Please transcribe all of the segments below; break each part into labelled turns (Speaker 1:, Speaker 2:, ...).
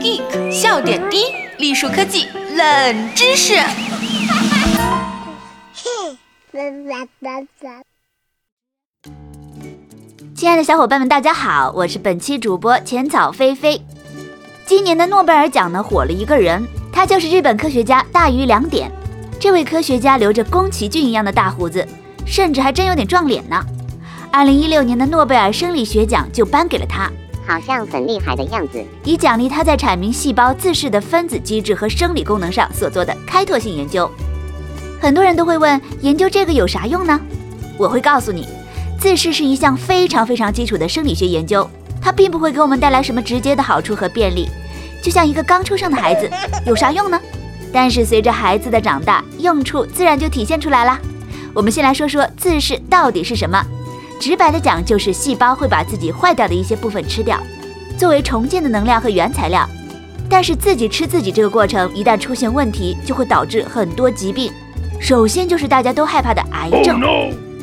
Speaker 1: Geek 笑点低，栗树科技冷知识。
Speaker 2: 亲爱的小伙伴们，大家好，我是本期主播浅草菲菲。今年的诺贝尔奖呢，火了一个人，他就是日本科学家大隅良典。这位科学家留着宫崎骏一样的大胡子，甚至还真有点撞脸呢。二零一六年的诺贝尔生理学奖就颁给了他，
Speaker 3: 好像很厉害的样子，
Speaker 2: 以奖励他在阐明细胞自噬的分子机制和生理功能上所做的开拓性研究。很多人都会问，研究这个有啥用呢？我会告诉你。自噬是一项非常非常基础的生理学研究，它并不会给我们带来什么直接的好处和便利。就像一个刚出生的孩子，有啥用呢？但是随着孩子的长大，用处自然就体现出来了。我们先来说说自噬到底是什么。直白的讲，就是细胞会把自己坏掉的一些部分吃掉，作为重建的能量和原材料。但是自己吃自己这个过程一旦出现问题，就会导致很多疾病。首先就是大家都害怕的癌症。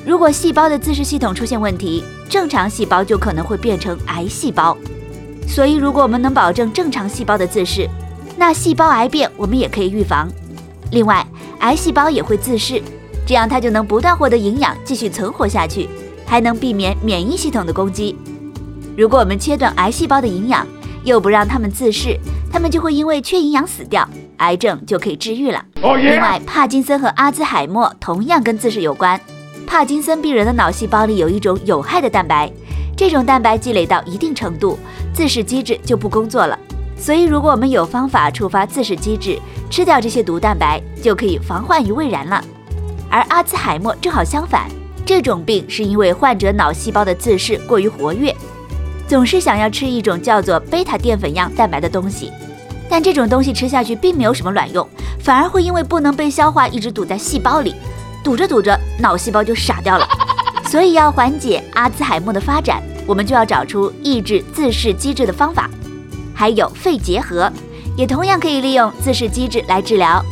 Speaker 2: 如果细胞的自噬系统出现问题，正常细胞就可能会变成癌细胞。所以，如果我们能保证正常细胞的自噬，那细胞癌变我们也可以预防。另外，癌细胞也会自噬，这样它就能不断获得营养，继续存活下去，还能避免免疫系统的攻击。如果我们切断癌细胞的营养，又不让它们自噬，它们就会因为缺营养死掉，癌症就可以治愈了。另外，帕金森和阿兹海默同样跟自噬有关。帕金森病人的脑细胞里有一种有害的蛋白，这种蛋白积累到一定程度，自噬机制就不工作了。所以，如果我们有方法触发自噬机制，吃掉这些毒蛋白，就可以防患于未然了。而阿兹海默正好相反，这种病是因为患者脑细胞的自噬过于活跃，总是想要吃一种叫做贝塔淀粉样蛋白的东西，但这种东西吃下去并没有什么卵用，反而会因为不能被消化，一直堵在细胞里。堵着堵着，脑细胞就傻掉了。所以要缓解阿兹海默的发展，我们就要找出抑制自噬机制的方法。还有肺结核，也同样可以利用自噬机制来治疗。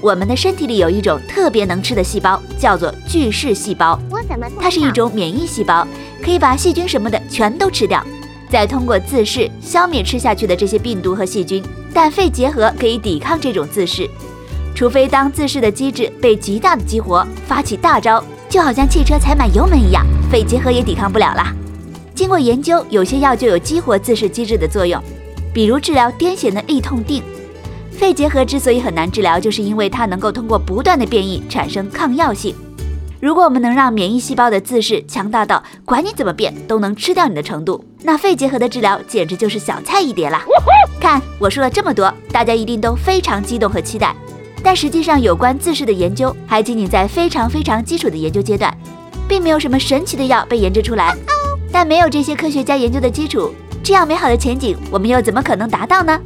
Speaker 2: 我们的身体里有一种特别能吃的细胞，叫做巨噬细胞。它是一种免疫细胞，可以把细菌什么的全都吃掉，再通过自噬消灭吃下去的这些病毒和细菌。但肺结核可以抵抗这种自噬。除非当自噬的机制被极大的激活，发起大招，就好像汽车踩满油门一样，肺结核也抵抗不了啦。经过研究，有些药就有激活自噬机制的作用，比如治疗癫痫的利痛定。肺结核之所以很难治疗，就是因为它能够通过不断的变异产生抗药性。如果我们能让免疫细胞的自噬强大到管你怎么变都能吃掉你的程度，那肺结核的治疗简直就是小菜一碟啦。看我说了这么多，大家一定都非常激动和期待。但实际上，有关自噬的研究还仅仅在非常非常基础的研究阶段，并没有什么神奇的药被研制出来。但没有这些科学家研究的基础，这样美好的前景，我们又怎么可能达到呢？